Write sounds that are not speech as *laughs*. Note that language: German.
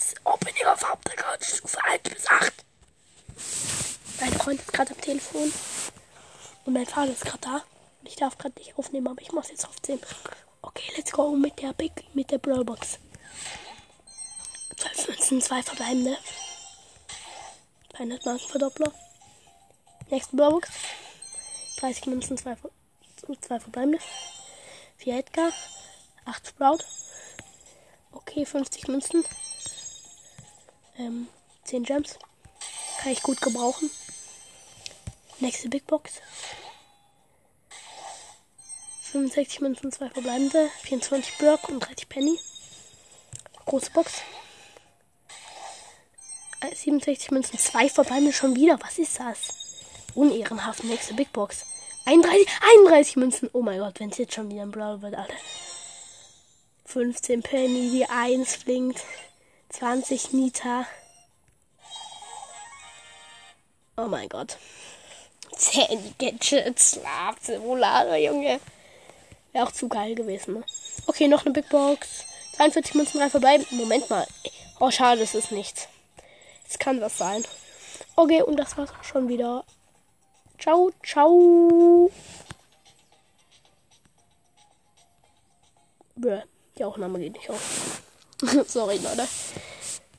Katze, open ihre verdammte Couch, Stufe 1 bis 8. Mein Freund ist gerade am Telefon und mein Vater ist gerade da. Und ich darf gerade nicht aufnehmen, aber ich muss jetzt auf 10. Okay, let's go mit der Big, mit der Brawlbox. 12 Münzen, 2 verbleibende. 200 Markenverdoppler. Nächste Brawlbox. 30 Münzen, 2 zwei verbleibende. 4 Edgar, 8 Sprout. Okay, 50 Münzen, ähm, 10 Gems. Kann ich gut gebrauchen. Nächste Big Box. 65 Münzen, 2 verbleibende. 24 Block und 30 Penny. Große Box. 67 Münzen, 2 verbleibende schon wieder. Was ist das? Unehrenhaft. Nächste Big Box. 31, 31 Münzen. Oh mein Gott, wenn es jetzt schon wieder ein Blau wird, Alter. 15 Penny, die 1 flinkt. 20 Nita. Oh mein Gott. 10 Gadgets, Schlafsimulator, Junge. Wäre auch zu geil gewesen, ne? Okay, noch eine Big Box. 42 Münzen, 3 verbleiben. Moment mal. Oh, schade, es ist nichts. Es kann was sein. Okay, und das war's auch schon wieder. Ciao, ciao. Bäh, die Aufnahme geht nicht auf. *laughs* Sorry, Leute.